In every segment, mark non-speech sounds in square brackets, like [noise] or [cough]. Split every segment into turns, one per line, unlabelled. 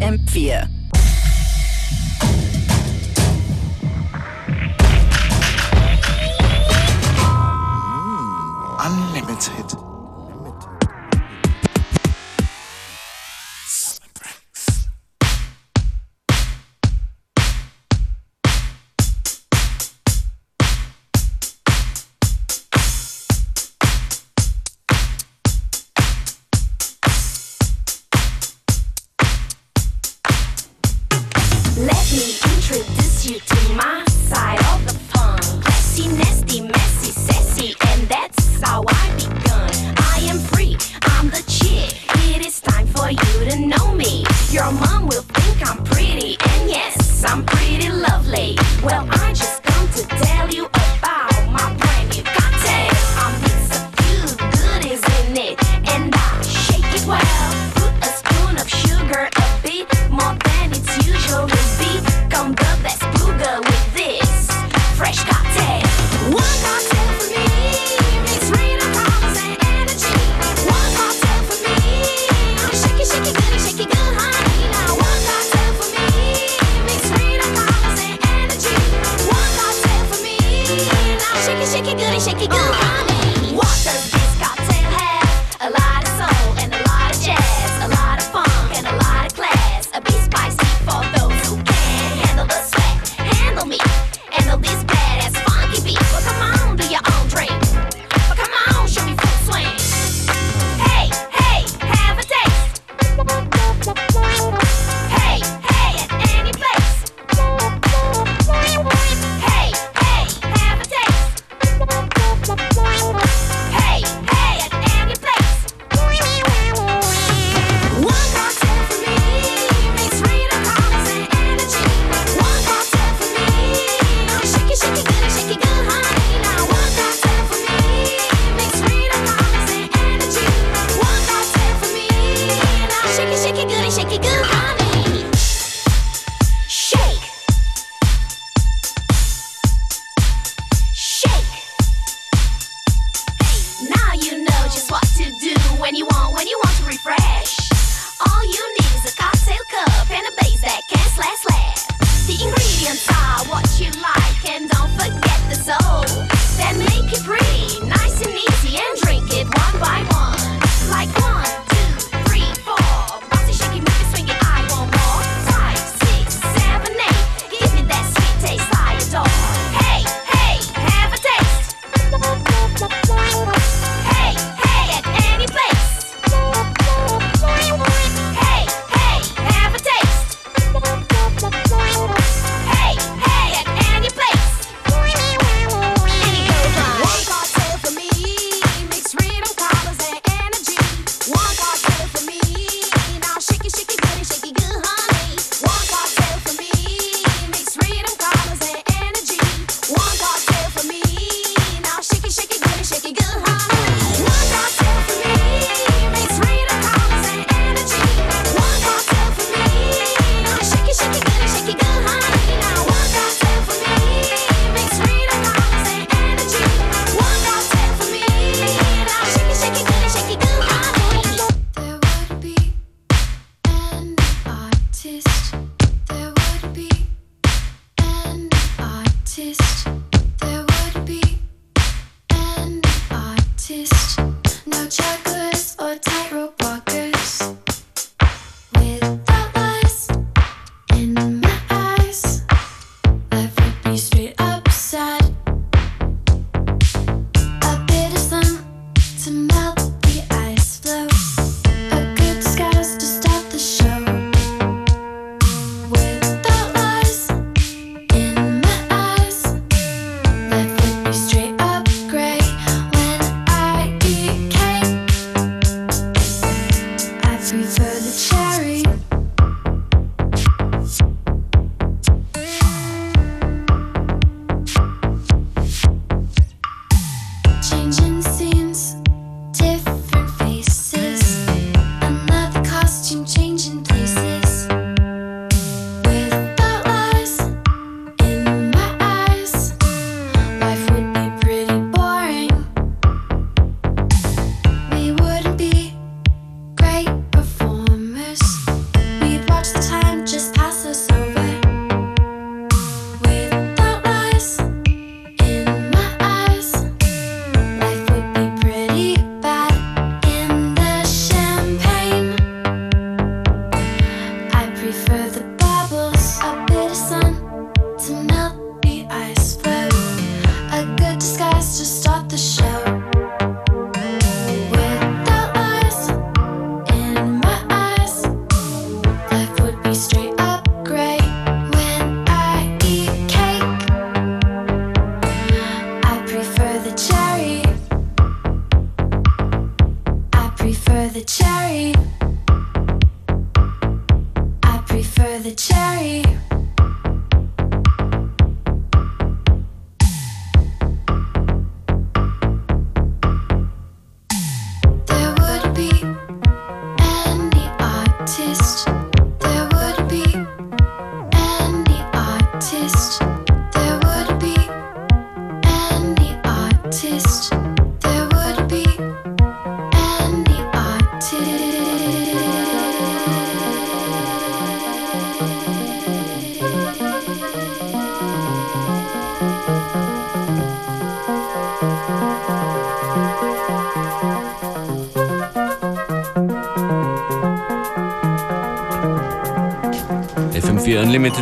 FM4.
Unlimited.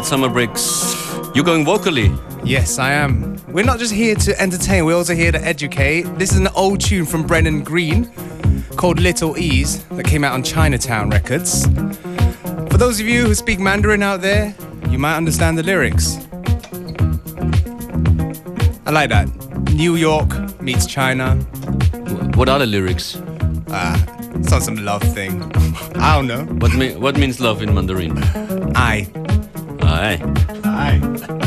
FM4 Summer Breaks. You're going vocally.
Yes, I am. We're not just here to entertain, we're also here to educate. This is an old tune from Brennan Green called Little Ease that came out on Chinatown Records. For those of you who speak Mandarin out there, you might understand the lyrics. I like that. New York meets China.
What are the lyrics?
Ah, it's on some love thing. I don't know.
What, me- what means love in Mandarin?
I.
Bye.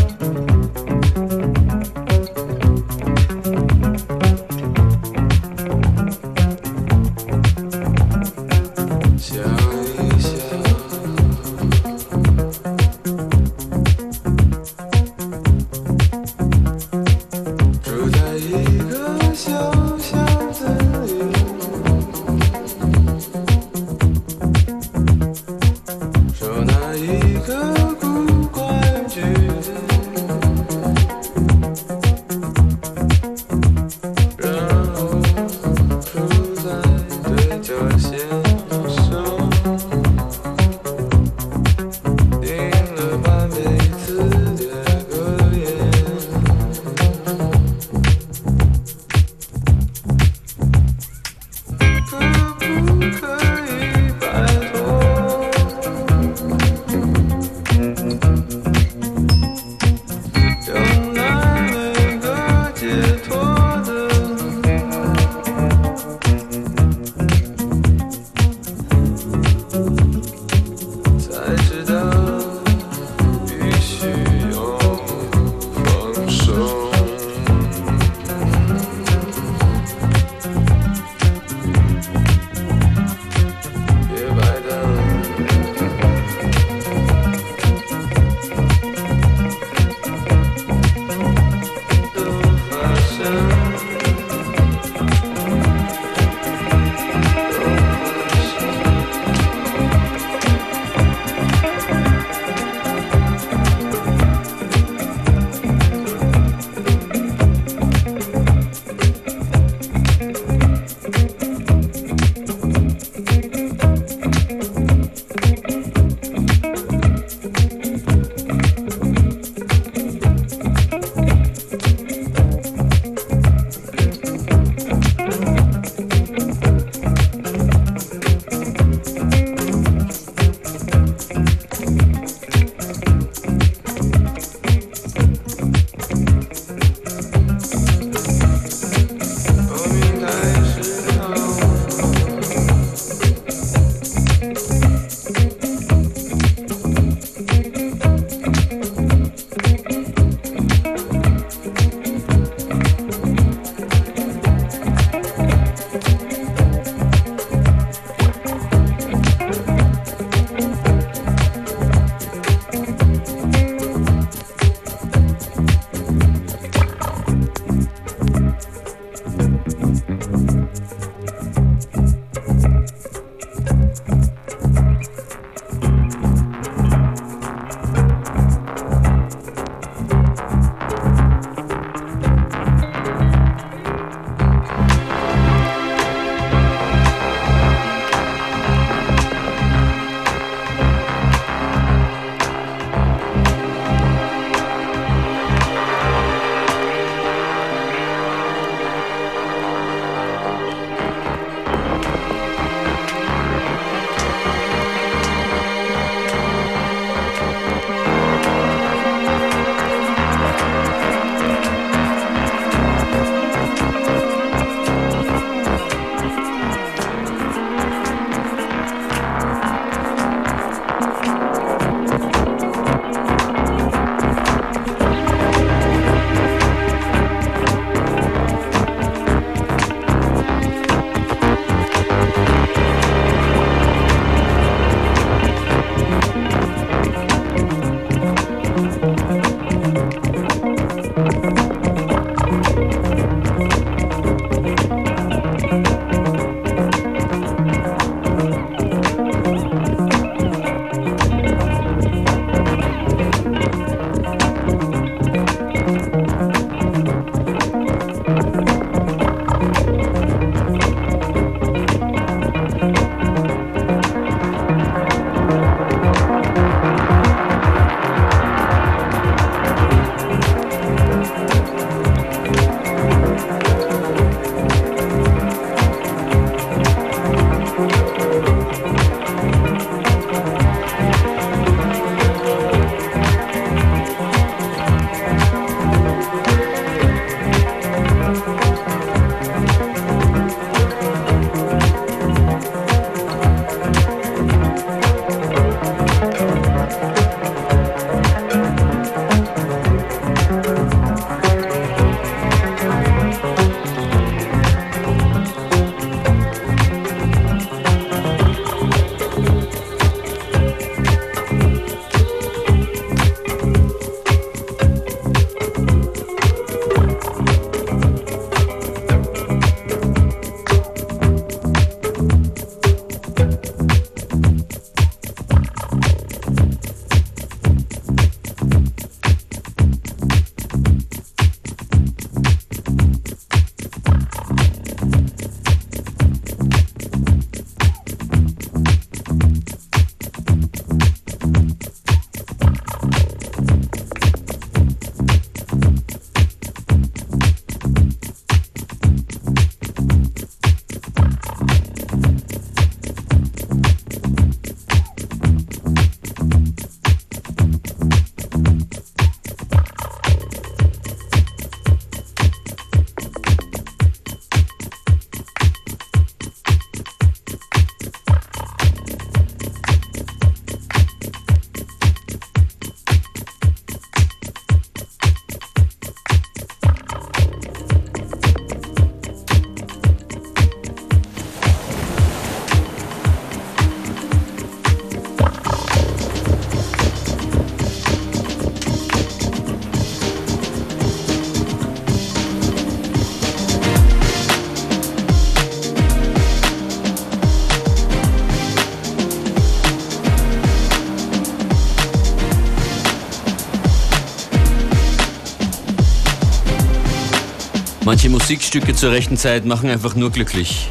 Musikstücke zur rechten Zeit machen einfach nur glücklich.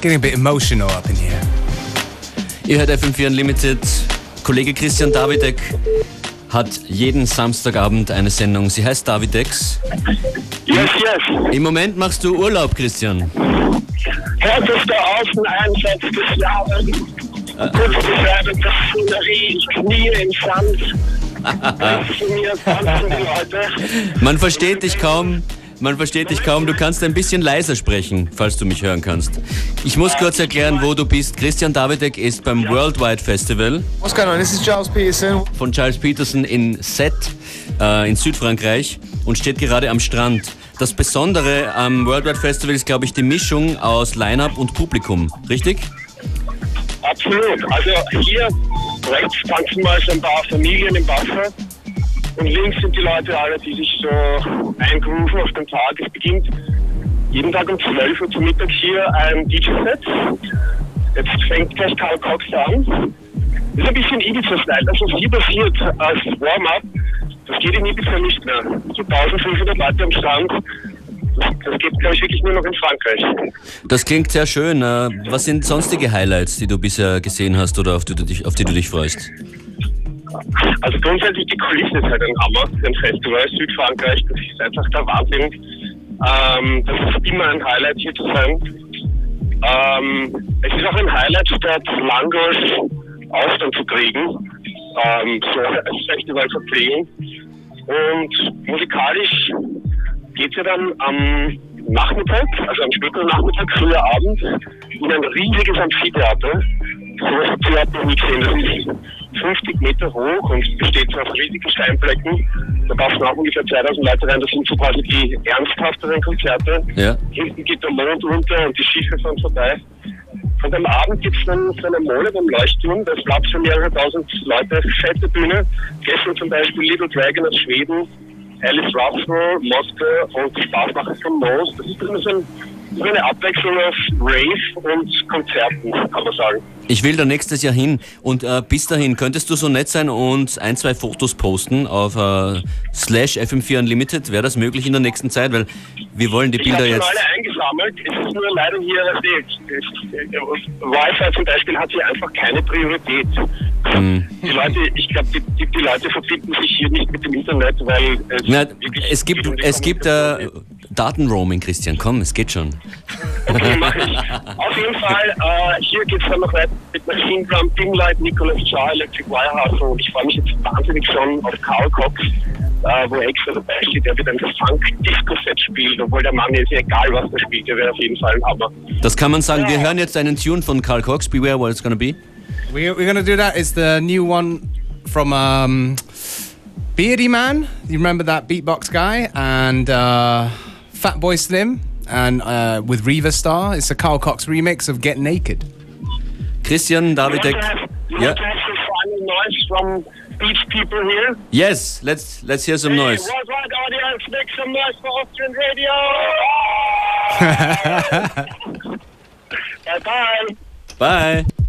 Getting a bit emotional up in here.
Ihr hört FM4 Unlimited. Kollege Christian Davidek hat jeden Samstagabend eine Sendung. Sie heißt Davidex.
Yes, yes.
Im Moment machst du Urlaub, Christian.
Härtester Außeneinsatz des Jahres. Kurz beschreiben, das Szenerie, ich knie im Sand.
Man versteht dich kaum. Man versteht dich kaum. Du kannst ein bisschen leiser sprechen, falls du mich hören kannst. Ich muss kurz erklären, wo du bist. Christian Davidek ist beim Worldwide Festival
What's going on? This is Giles Peterson.
von Charles Peterson in Sète äh, in Südfrankreich und steht gerade am Strand. Das Besondere am Worldwide Festival ist, glaube ich, die Mischung aus Line-Up und Publikum. Richtig?
Absolut. Also hier rechts tanzen mal so ein paar Familien im Wasser. Und links sind die Leute alle, die sich so eingrooven auf den Tag. Es beginnt jeden Tag um 12 Uhr zum Mittag hier ein DJ-Set. Jetzt fängt gleich Karl Cox an. Das ist ein bisschen Ibiza-Style. Das, was hier passiert als Warm-up, das geht in Ibiza nicht mehr. So 1500 Leute am Strand. Das, geht, glaube ich, wirklich nur noch in Frankreich.
Das klingt sehr schön. Äh, Was sind sonstige Highlights, die du bisher gesehen hast oder auf die du dich, auf die du dich freust?
Also grundsätzlich die Kulisse ist halt ein Hammer, ein Festival Südfrankreich, das ist einfach der Wahnsinn. Ähm, das ist immer ein Highlight hier zu sein. Ähm, es ist auch ein Highlight, statt Langos Aufstand zu kriegen, ähm, so als Festival verpflegen. Und musikalisch geht ja dann am Nachmittag, also am späteren Nachmittag, früher Abend, in ein riesiges Amphitheater. So ihr überhaupt noch nie gesehen. Das ist 50 Meter hoch und besteht so aus riesigen Steinblöcken. Da passen auch ungefähr 2000 Leute rein. Das sind so quasi die ernsthafteren Konzerte.
Ja.
Hinten geht der Mond runter und die Schiffe fahren vorbei. Und am Abend gibt es dann so eine Mole beim Leuchtturm, da ist Platz für mehrere tausend Leute, fette Bühne. Gestern zum Beispiel Little Dragon aus Schweden, Alice Russell, Moske und Spaßmacher von Moos. Das ist ein, so eine Abwechslung aus Rave und Konzerten, kann man sagen.
Ich will da nächstes Jahr hin und äh, bis dahin könntest du so nett sein und ein, zwei Fotos posten auf äh, slash FM4 Unlimited. Wäre das möglich in der nächsten Zeit? Weil wir wollen die
Ich
Bilder
habe schon
jetzt.
alle eingesammelt. Es ist nur leider hier, dass die, es- Wi-Fi zum Beispiel hat hier einfach keine Priorität.
Hm.
Die Leute, ich glaube, die, die, die Leute verbinden sich hier nicht mit dem Internet, weil es,
Na, es gibt, es gibt äh. Datenroaming, Christian. Komm, es geht schon.
Okay, mach ich. Auf jeden Fall, äh, hier geht es dann noch weiter mit Machine Drum, Dimlight, Nicholas Shaw, Electric Wire Hustle und ich freue mich jetzt wahnsinnig schon auf Karl Cox, äh, wo er extra dabei steht, der wird ein Funk-Disco-Set spielt, obwohl der Mann ist ja egal, was er spielt, der wäre auf jeden Fall ein Hammer.
Das kann man sagen. Wir hören jetzt einen Tune von Carl Cox. Beware what it's gonna be.
We, we're gonna do that. It's the new one from um, Beardy Man. You remember that beatbox guy and uh, Fatboy Slim and uh, with Reva Star. It's a Carl Cox remix of Get Naked.
Christian Davidek.
You want to have, you
Yeah.
want to have some final noise from beach people here?
Yes, let's let's hear some noise.
Hey, worldwide audience, make some noise for Austrian radio! [laughs] Bye-bye!
Bye.
Get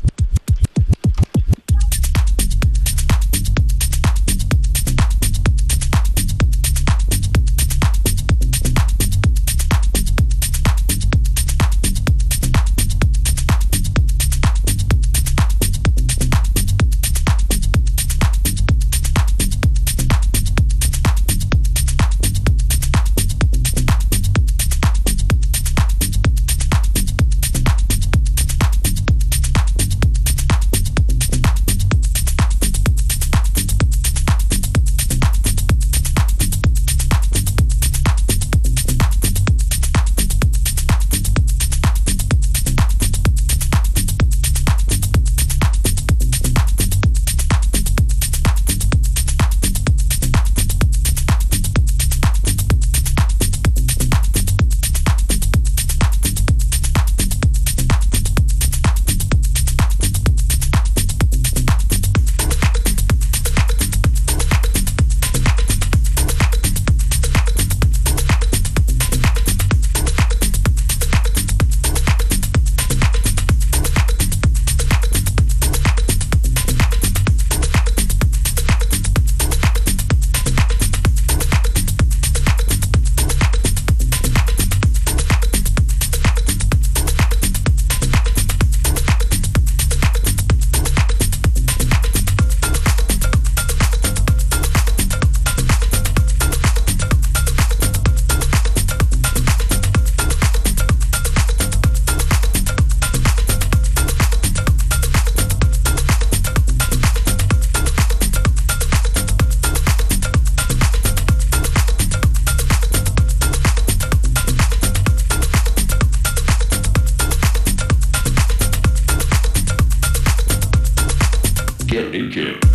naked. Get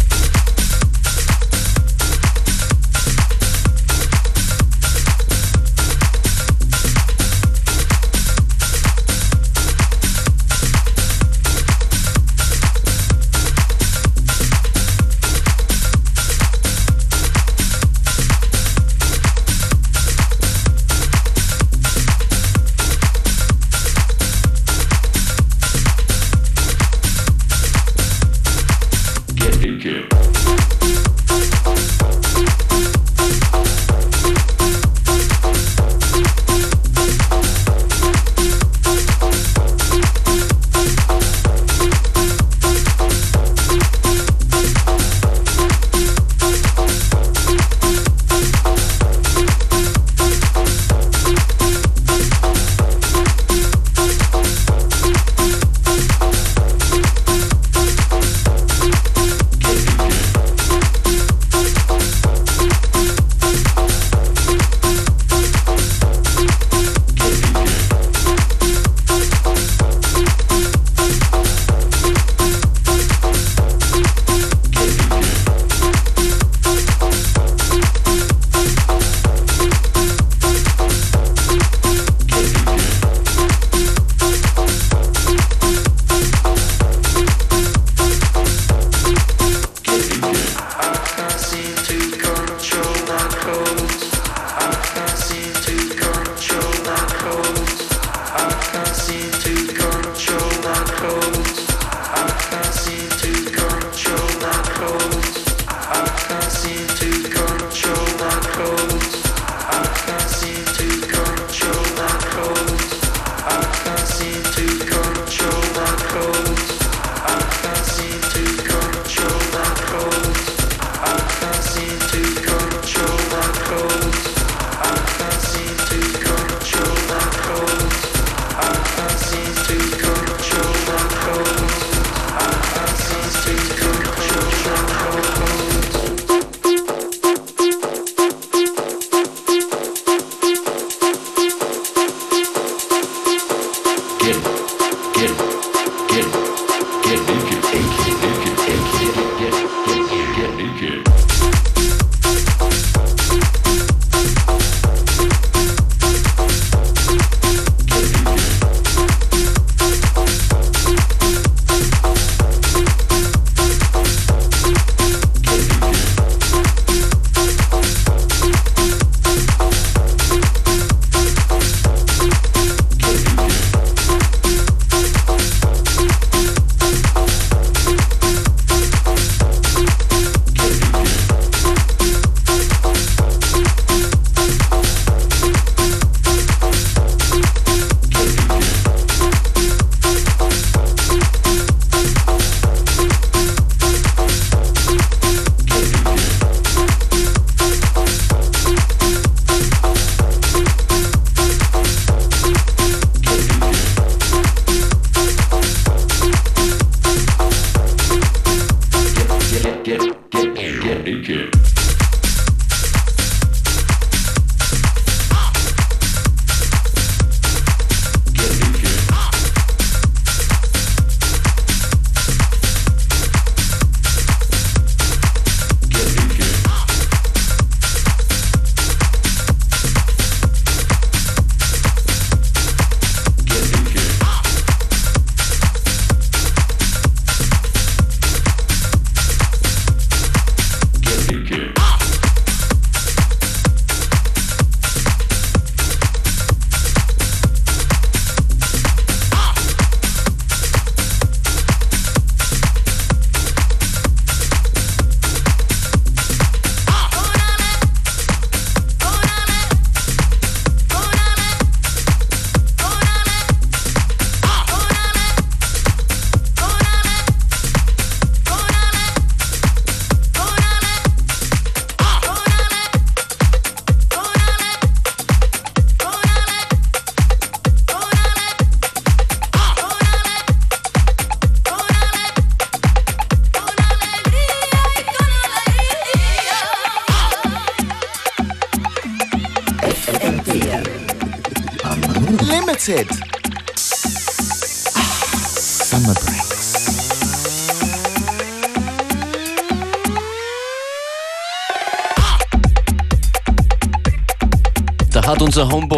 get, get, get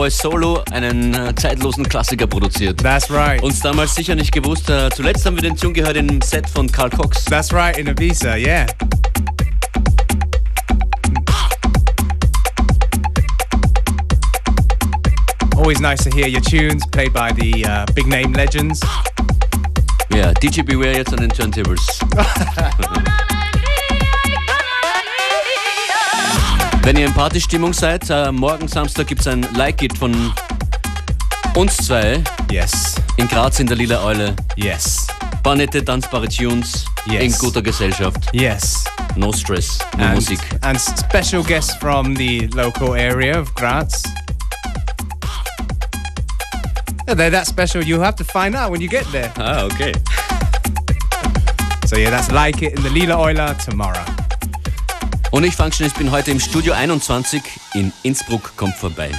Homeboy Solo einen äh, zeitlosen Klassiker produziert.
That's right.
Uns damals sicher nicht gewusst. Äh, zuletzt haben wir den Tune gehört im Set von Carl Cox.
That's right, in Ibiza, yeah. Always nice to hear your tunes played by the uh, big name legends.
Ja, DJ Beware jetzt an den Turntables. [laughs] Wenn ihr in Partystimmung seid, äh, morgen Samstag gibt es ein Like It von uns zwei
Yes,
in Graz in der Lila Eule.
yes,
Paar nette, tanzbare Tunes
Yes.
in guter Gesellschaft.
yes.
No Stress, nur
And,
Musik.
and special guests from the local area of Graz. Yeah, they're that special, you'll have to find out when you get there.
Ah, okay.
So, yeah, that's Like It in the Lila Euler tomorrow.
Und ich Functionist bin heute im Studio 21 in Innsbruck, kommt vorbei.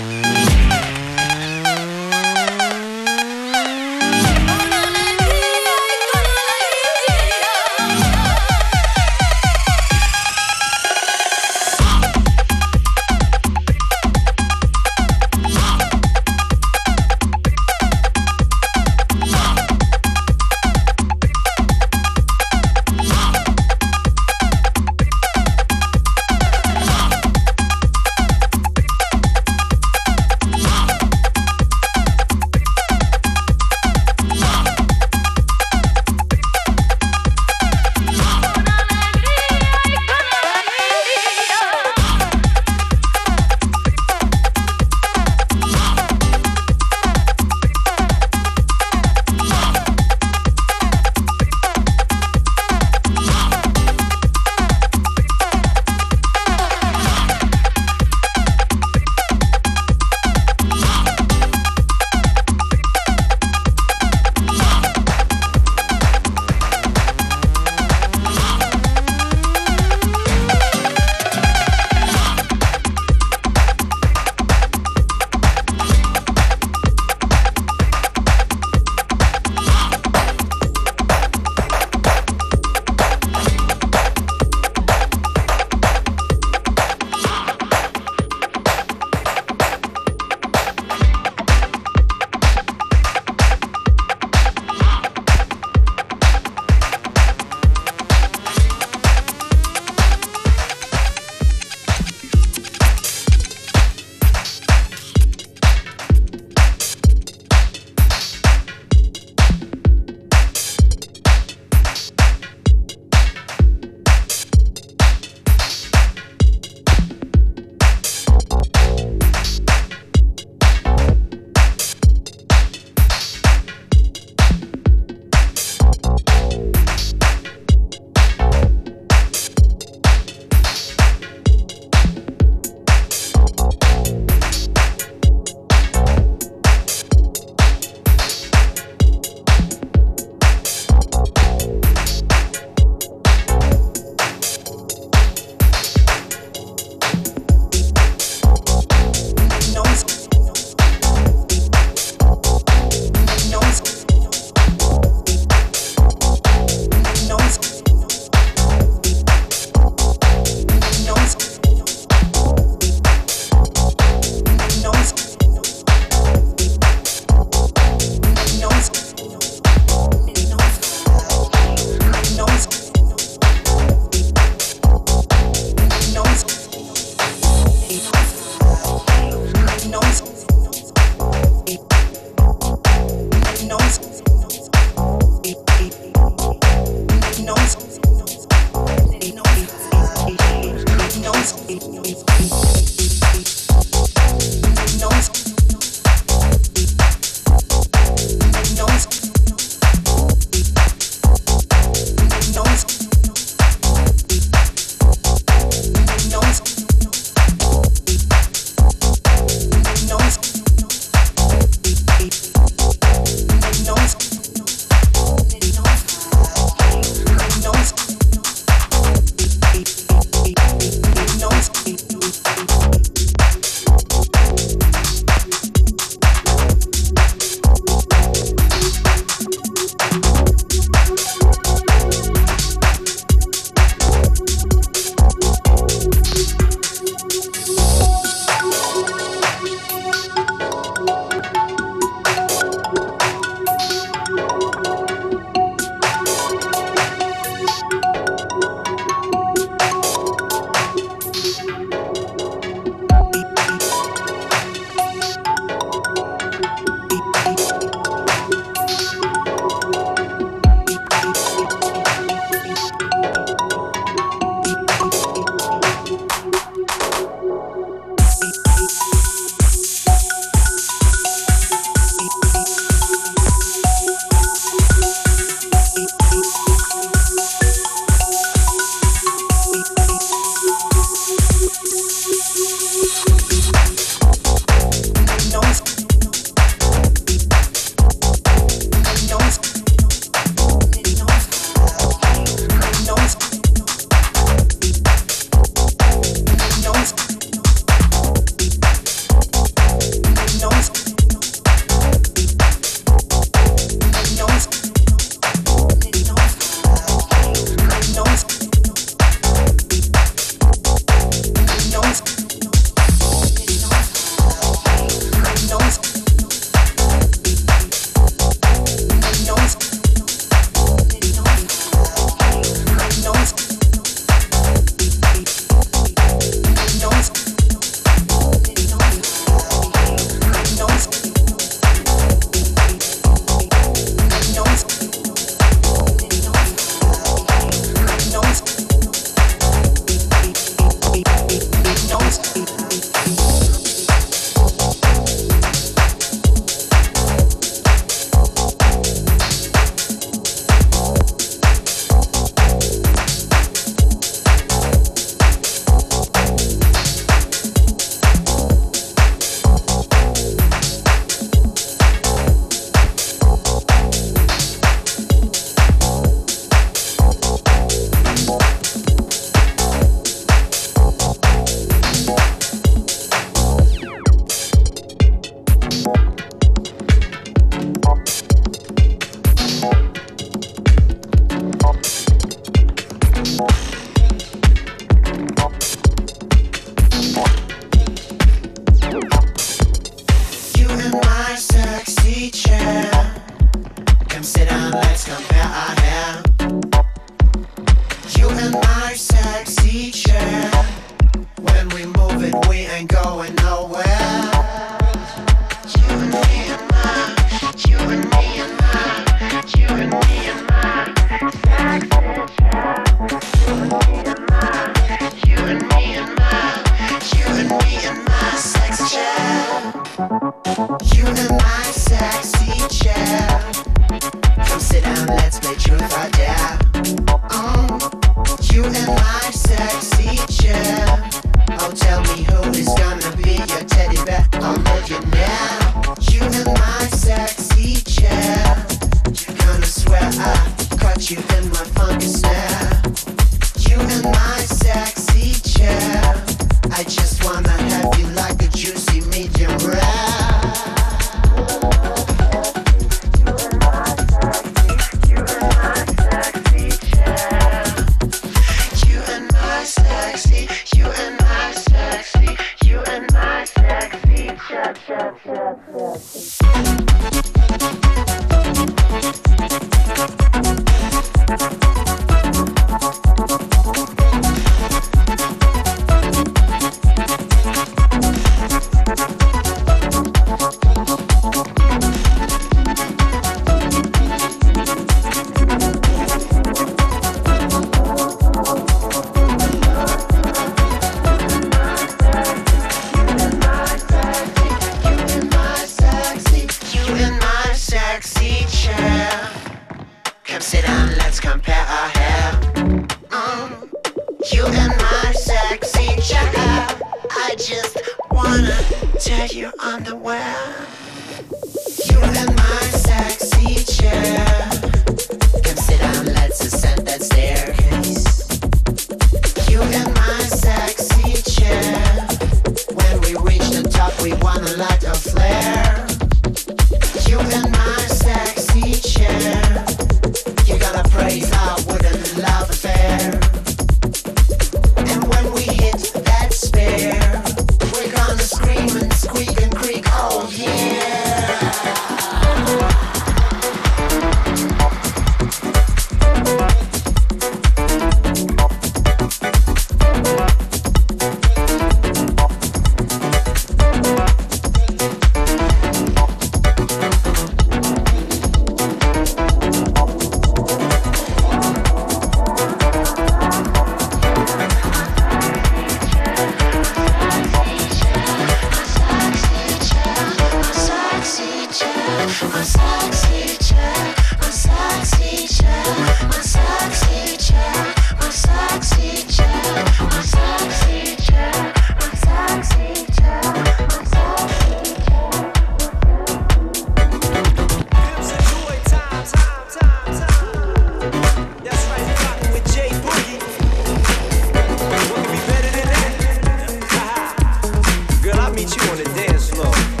meet you on the dance
floor.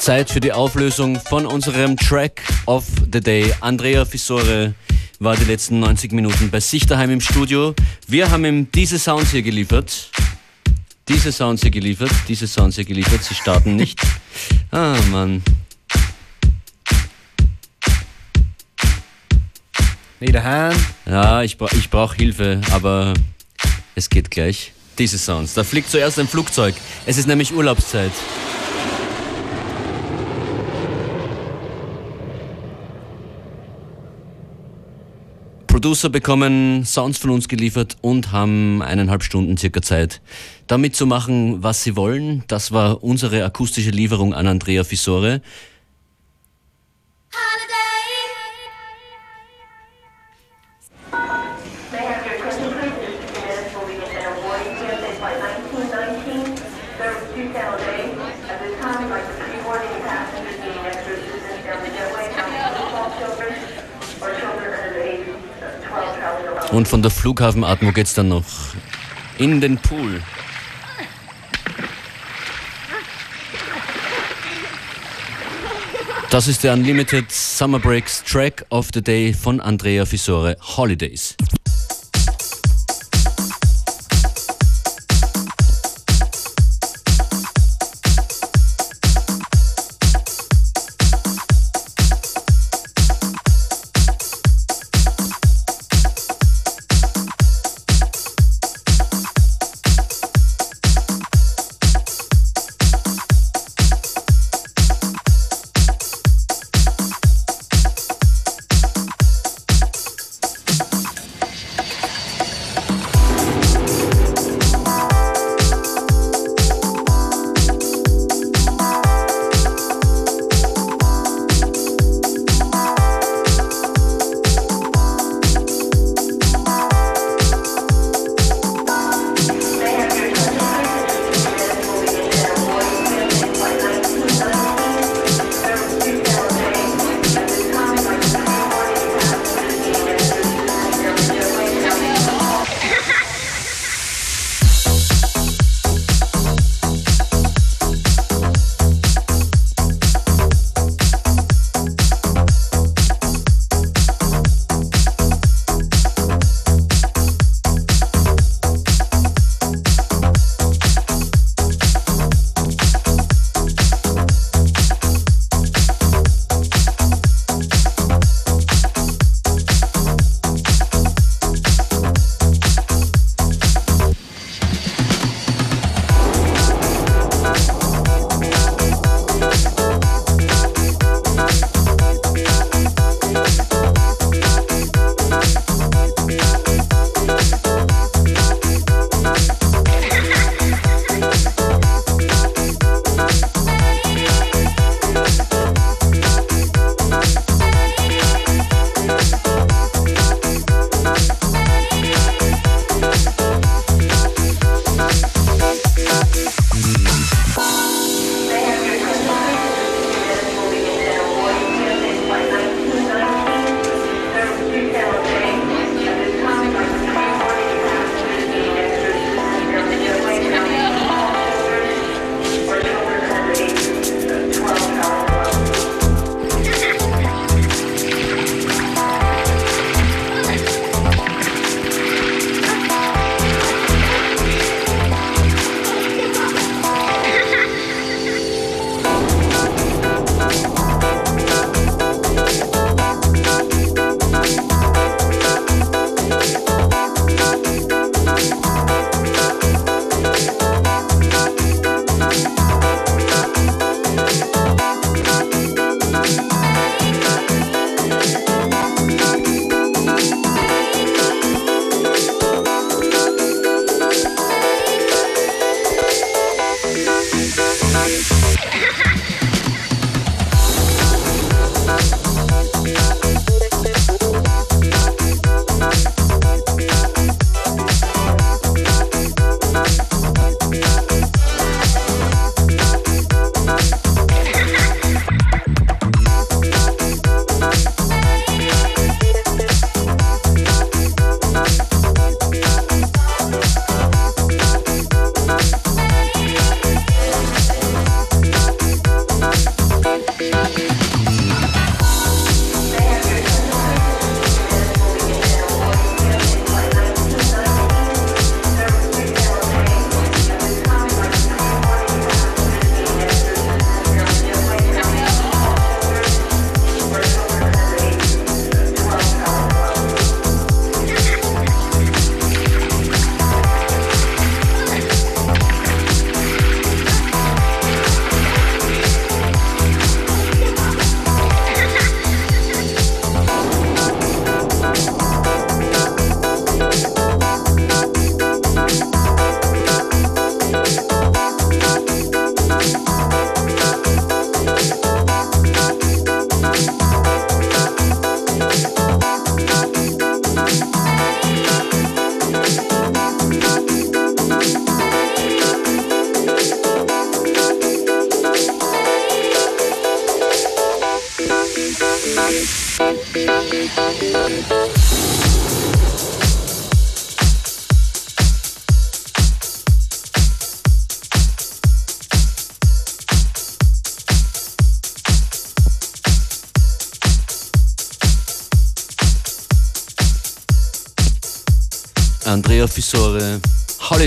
Ist Zeit für die Auflösung von unserem Track of the Day. Andrea Fissore war die letzten 90 Minuten bei sich daheim im Studio. Wir haben ihm diese Sounds hier geliefert. Diese Sounds hier geliefert. Diese Sounds hier geliefert. Sie starten nicht. [laughs] Ah, Mann.
Need a hand?
Ja, ich, bra ich brauche Hilfe, aber es geht gleich. Diese Sounds. Da fliegt zuerst ein Flugzeug. Es ist nämlich Urlaubszeit. Producer bekommen Sounds von uns geliefert und haben eineinhalb Stunden circa Zeit, damit zu machen, was sie wollen. Das war unsere akustische Lieferung an Andrea Fissore.
May
Und von der Flughafenatmo geht's dann noch in den Pool. Das ist der Unlimited Summer Breaks Track of the Day von Andrea Fissore Holidays.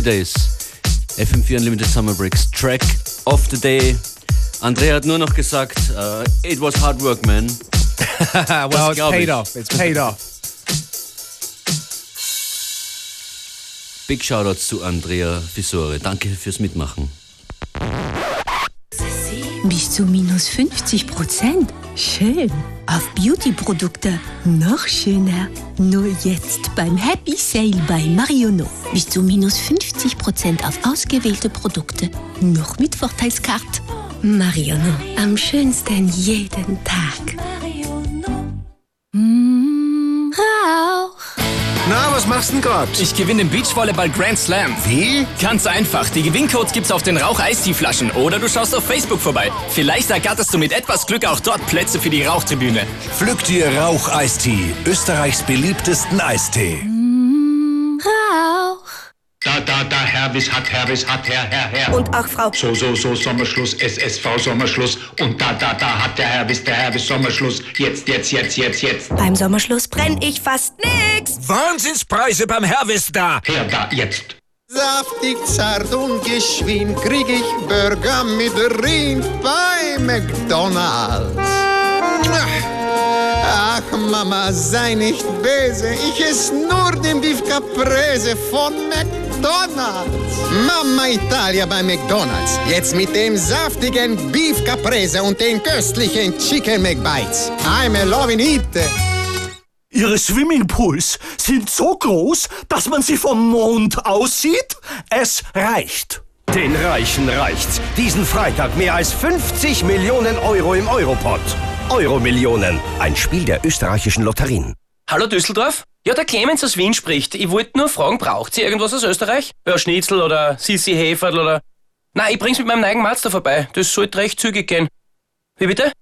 Holidays, FM4 Unlimited Summer Breaks, Track of the Day. Andrea hat nur noch gesagt, uh, it was hard work, man. [laughs]
well, it's paid
ich.
off. It's paid off.
Big Shoutouts zu Andrea Fisore. Danke fürs Mitmachen.
Bis zu minus 50 Prozent. Schön. Auf Beauty-Produkte noch schöner. Nur jetzt beim Happy Sale bei Mariono. Bis zu minus 50 Prozent auf ausgewählte Produkte. Noch mit Vorteilskarte. Mariono. Am schönsten jeden Tag.
Was machst du denn grad?
Ich gewinne den Beachvolleyball Grand Slam.
Wie?
Ganz einfach. Die Gewinncodes gibt's auf den Rauch-Eistee-Flaschen oder du schaust auf Facebook vorbei. Vielleicht ergatterst du mit etwas Glück auch dort Plätze für die Rauchtribüne.
Pflück dir Rauch-Eistee, Österreichs beliebtesten Eistee.
Rauch.
Da, da, da, Herwis hat, Herwis hat, Herr, Herr, Herr.
Und auch Frau.
So, so, so, Sommerschluss, SSV Sommerschluss. Und da, da, da hat der Herwis, der Herwis Sommerschluss. Jetzt, jetzt, jetzt, jetzt, jetzt.
Beim Sommerschluss brenn ich fast nix.
Wahnsinnspreise beim Herwis da.
Her da, jetzt.
Saftig, zart und geschwind krieg ich Burger mit Rind bei McDonalds. Ach, Mama, sei nicht böse, ich ess nur den Beef Caprese von McDonalds. Mama Italia bei McDonalds, jetzt mit dem saftigen Beef Caprese und den köstlichen Chicken McBites. I'm a loving it.
Ihre Swimmingpools sind so groß, dass man sie vom Mond aussieht? Es reicht.
Den Reichen reicht's. Diesen Freitag mehr als 50 Millionen Euro im Europot. Euromillionen, ein Spiel der österreichischen Lotterien.
Hallo Düsseldorf? Ja, der Clemens aus Wien spricht. Ich wollte nur fragen, braucht ihr irgendwas aus Österreich? Ja, Schnitzel oder Sissi Heferl oder... Na, ich bring's mit meinem neuen Mazda vorbei. Das sollte recht zügig gehen. Wie bitte?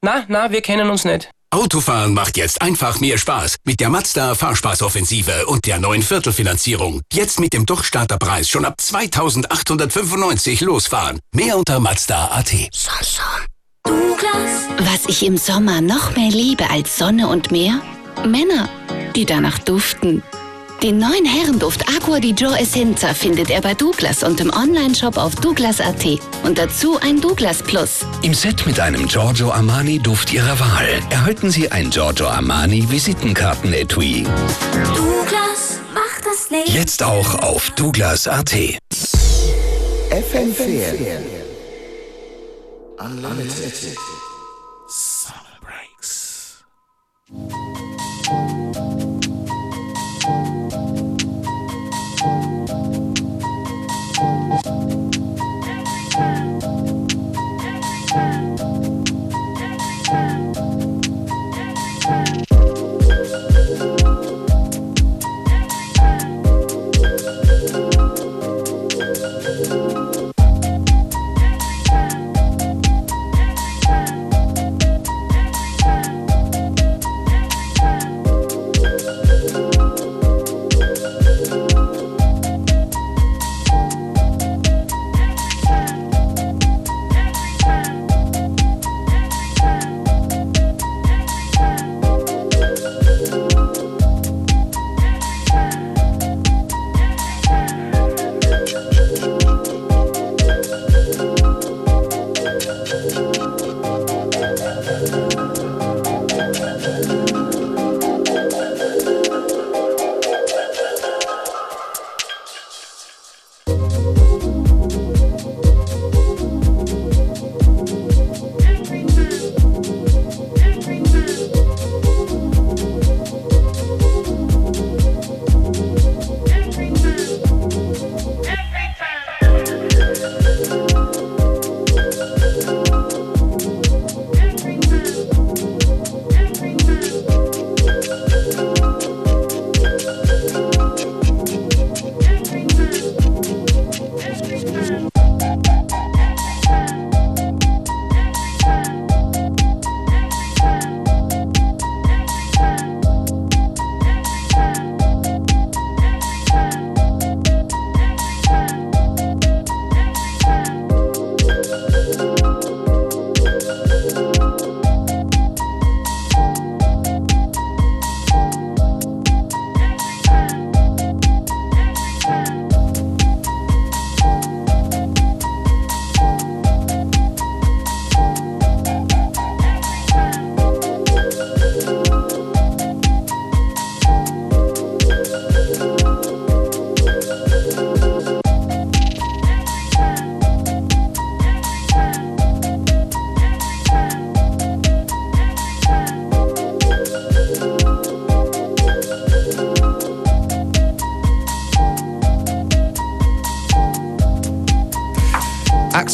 Na, na, wir kennen uns nicht.
Autofahren macht jetzt einfach mehr Spaß mit der Mazda Fahrspaßoffensive und der neuen Viertelfinanzierung. Jetzt mit dem Durchstarterpreis schon ab 2895 losfahren. Mehr unter Mazda.at.
Was ich im Sommer noch mehr liebe als Sonne und Meer? Männer, die danach duften. Den neuen Herrenduft Aqua di Gio Essenza findet er bei Douglas und im Onlineshop auf douglas.at. Und dazu ein Douglas Plus.
Im Set mit einem Giorgio Armani Duft Ihrer Wahl erhalten Sie ein Giorgio Armani Visitenkarten-Etui.
Douglas, mach das Leben.
Jetzt auch auf Douglas.at.
FM4 Unlimited
Summer Breaks.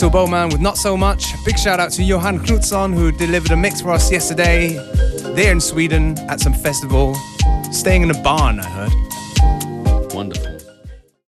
Axel Bowman with Not So Much. Big shout out to Johan Knutsson who delivered a mix for us yesterday. There in Sweden at some festival. Staying in a barn, I heard.